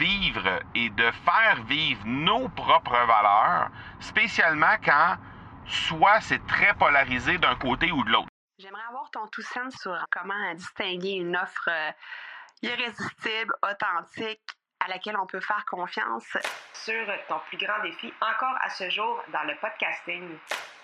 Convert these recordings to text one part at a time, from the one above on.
vivre et de faire vivre nos propres valeurs, spécialement quand soit c'est très polarisé d'un côté ou de l'autre. J'aimerais avoir ton tout sens sur comment distinguer une offre euh, irrésistible, authentique, à laquelle on peut faire confiance. Sur ton plus grand défi encore à ce jour dans le podcasting.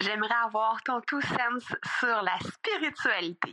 J'aimerais avoir ton tout sens sur la spiritualité.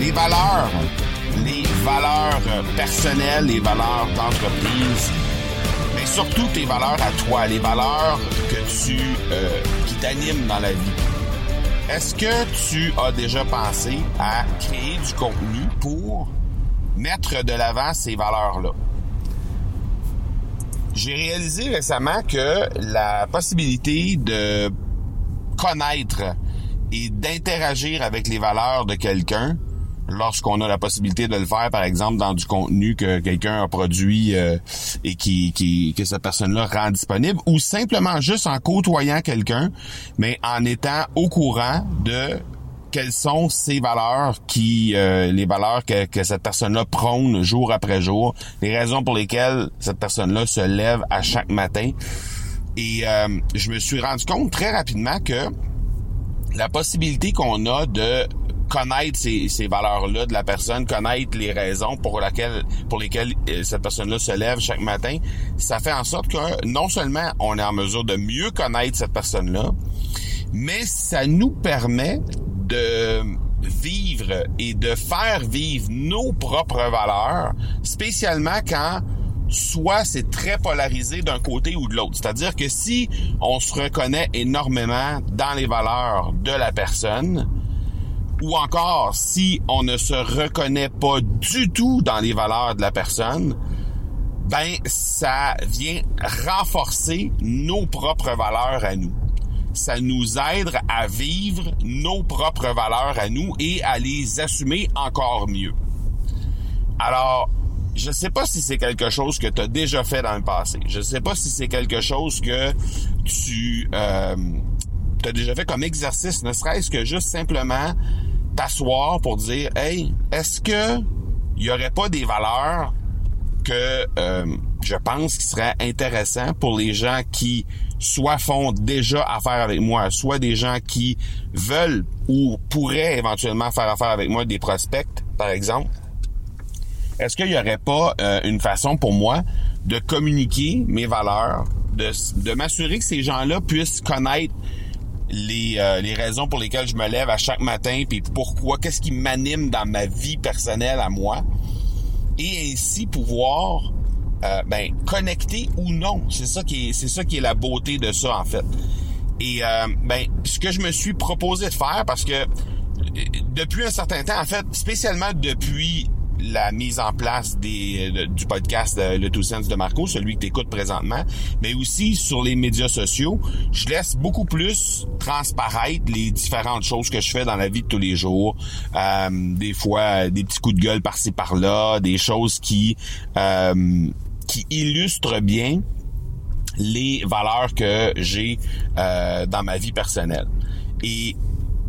Les valeurs, les valeurs personnelles, les valeurs d'entreprise, mais surtout tes valeurs à toi, les valeurs que tu euh, qui t'animent dans la vie. Est-ce que tu as déjà pensé à créer du contenu pour mettre de l'avant ces valeurs-là? J'ai réalisé récemment que la possibilité de connaître et d'interagir avec les valeurs de quelqu'un lorsqu'on a la possibilité de le faire, par exemple, dans du contenu que quelqu'un a produit euh, et qui, qui, que cette personne-là rend disponible, ou simplement juste en côtoyant quelqu'un, mais en étant au courant de quelles sont ces valeurs qui euh, les valeurs que, que cette personne-là prône jour après jour, les raisons pour lesquelles cette personne-là se lève à chaque matin. Et euh, je me suis rendu compte très rapidement que la possibilité qu'on a de connaître ces, valeurs-là de la personne, connaître les raisons pour laquelle, pour lesquelles euh, cette personne-là se lève chaque matin, ça fait en sorte que non seulement on est en mesure de mieux connaître cette personne-là, mais ça nous permet de vivre et de faire vivre nos propres valeurs, spécialement quand soit c'est très polarisé d'un côté ou de l'autre. C'est-à-dire que si on se reconnaît énormément dans les valeurs de la personne, ou encore si on ne se reconnaît pas du tout dans les valeurs de la personne, ben ça vient renforcer nos propres valeurs à nous. Ça nous aide à vivre nos propres valeurs à nous et à les assumer encore mieux. Alors, je sais pas si c'est quelque chose que tu as déjà fait dans le passé. Je sais pas si c'est quelque chose que tu euh, as déjà fait comme exercice, ne serait-ce que juste simplement t'asseoir pour dire Hey, est-ce que il y aurait pas des valeurs que euh, je pense qui seraient intéressants pour les gens qui soit font déjà affaire avec moi, soit des gens qui veulent ou pourraient éventuellement faire affaire avec moi, des prospects, par exemple? Est-ce qu'il y aurait pas euh, une façon pour moi de communiquer mes valeurs, de, de m'assurer que ces gens-là puissent connaître les, euh, les raisons pour lesquelles je me lève à chaque matin, puis pourquoi, qu'est-ce qui m'anime dans ma vie personnelle à moi, et ainsi pouvoir euh, ben, connecter ou non. C'est ça qui est, c'est ça qui est la beauté de ça en fait. Et euh, ben, ce que je me suis proposé de faire, parce que depuis un certain temps, en fait, spécialement depuis la mise en place des, euh, du podcast euh, Le Two Sense de Marco, celui que tu écoutes présentement, mais aussi sur les médias sociaux, je laisse beaucoup plus transparaître les différentes choses que je fais dans la vie de tous les jours. Euh, des fois, des petits coups de gueule par-ci par-là, des choses qui, qui illustrent bien les valeurs que j'ai dans ma vie personnelle. Et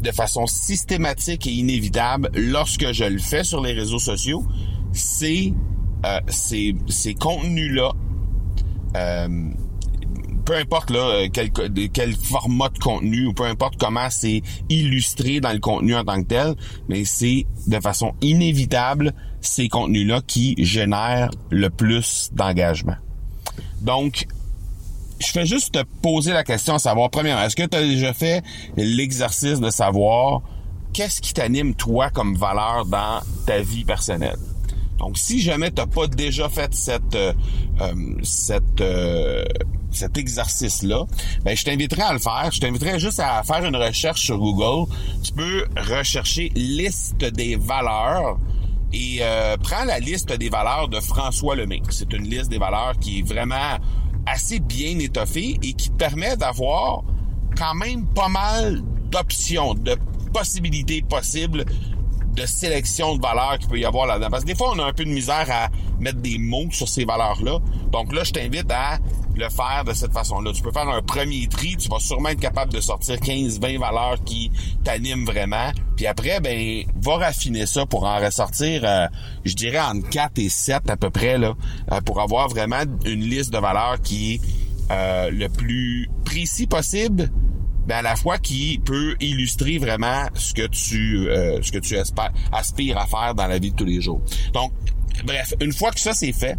de façon systématique et inévitable lorsque je le fais sur les réseaux sociaux, c'est euh, ces, ces contenus-là, euh, peu importe là quel, quel format de contenu ou peu importe comment c'est illustré dans le contenu en tant que tel, mais c'est de façon inévitable ces contenus-là qui génèrent le plus d'engagement. Donc, je fais juste te poser la question à savoir, premièrement, est-ce que tu as déjà fait l'exercice de savoir qu'est-ce qui t'anime toi comme valeur dans ta vie personnelle? Donc, si jamais tu n'as pas déjà fait cette, euh, euh, cette, euh, cet exercice-là, ben, je t'inviterai à le faire. Je t'inviterai juste à faire une recherche sur Google. Tu peux rechercher liste des valeurs et euh, prends la liste des valeurs de François Lemay. C'est une liste des valeurs qui est vraiment assez bien étoffée et qui te permet d'avoir quand même pas mal d'options, de possibilités possibles de sélection de valeurs qu'il peut y avoir là-dedans. Parce que des fois, on a un peu de misère à mettre des mots sur ces valeurs-là. Donc là, je t'invite à le faire de cette façon-là. Tu peux faire un premier tri, tu vas sûrement être capable de sortir 15-20 valeurs qui t'animent vraiment. Puis après, ben, va raffiner ça pour en ressortir, euh, je dirais, entre 4 et 7 à peu près, là, euh, pour avoir vraiment une liste de valeurs qui est euh, le plus précis possible, ben à la fois qui peut illustrer vraiment ce que tu euh, ce que tu aspires à faire dans la vie de tous les jours. Donc, bref, une fois que ça c'est fait,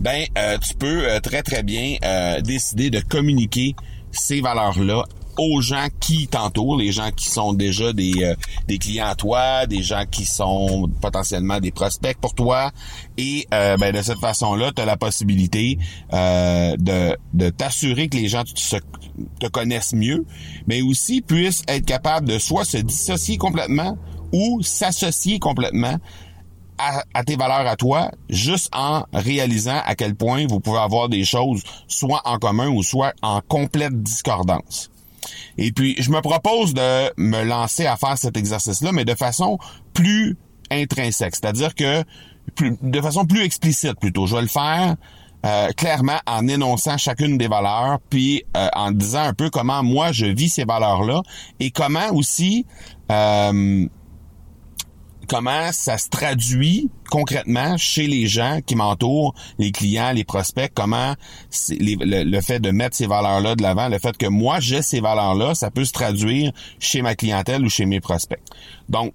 ben euh, tu peux euh, très très bien décider de communiquer ces valeurs là aux gens qui t'entourent, les gens qui sont déjà des, euh, des clients à toi, des gens qui sont potentiellement des prospects pour toi. Et euh, ben, de cette façon-là, tu as la possibilité euh, de, de t'assurer que les gens te connaissent mieux, mais aussi puissent être capables de soit se dissocier complètement ou s'associer complètement à, tes valeurs à toi, juste en réalisant à quel point vous pouvez avoir des choses soit en commun ou soit en complète discordance. Et puis, je me propose de me lancer à faire cet exercice-là, mais de façon plus intrinsèque, c'est-à-dire que de façon plus explicite plutôt. Je vais le faire euh, clairement en énonçant chacune des valeurs, puis euh, en disant un peu comment moi je vis ces valeurs-là et comment aussi euh, comment ça se traduit concrètement chez les gens qui m'entourent, les clients, les prospects, comment le, fait de mettre ces valeurs-là de l'avant, le fait que moi j'ai ces valeurs-là, ça peut se traduire chez ma clientèle ou chez mes prospects. Donc,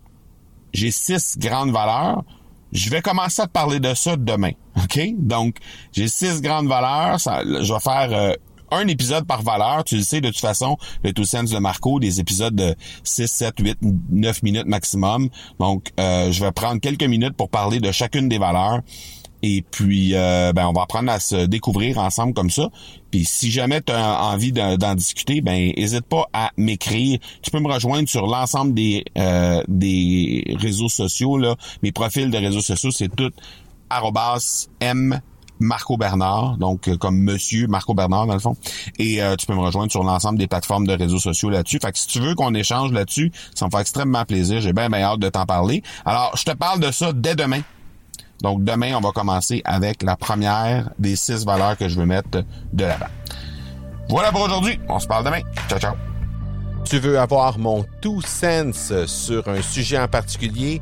j'ai six grandes valeurs. Je vais commencer à te parler de ça demain, OK? Donc, j'ai six grandes valeurs. je vais faire euh, un épisode par valeur. Tu le sais, de toute façon, le Two Sense de Marco, des épisodes de 6, 7, 8, 9 minutes maximum. Donc, euh, je vais prendre quelques minutes pour parler de chacune des valeurs. Et puis, euh, ben, on va apprendre à se découvrir ensemble comme ça. Puis, si jamais tu as envie d'en discuter, ben, n'hésite pas à m'écrire. Tu peux me rejoindre sur l'ensemble des euh, des réseaux sociaux. Là. Mes profils de réseaux sociaux, c'est tout m Marco Bernard, donc euh, comme Monsieur Marco Bernard dans le fond. Et euh, tu peux me rejoindre sur l'ensemble des plateformes de réseaux sociaux là-dessus. Fait que si tu veux qu'on échange là-dessus, ça me fait extrêmement plaisir. J'ai bien, bien hâte de t'en parler. Alors, je te parle de ça dès demain. Donc demain, on va commencer avec la première des six valeurs que je veux mettre de l'avant. Voilà pour aujourd'hui. On se parle demain. Ciao, ciao. Tu veux avoir mon tout sens sur un sujet en particulier?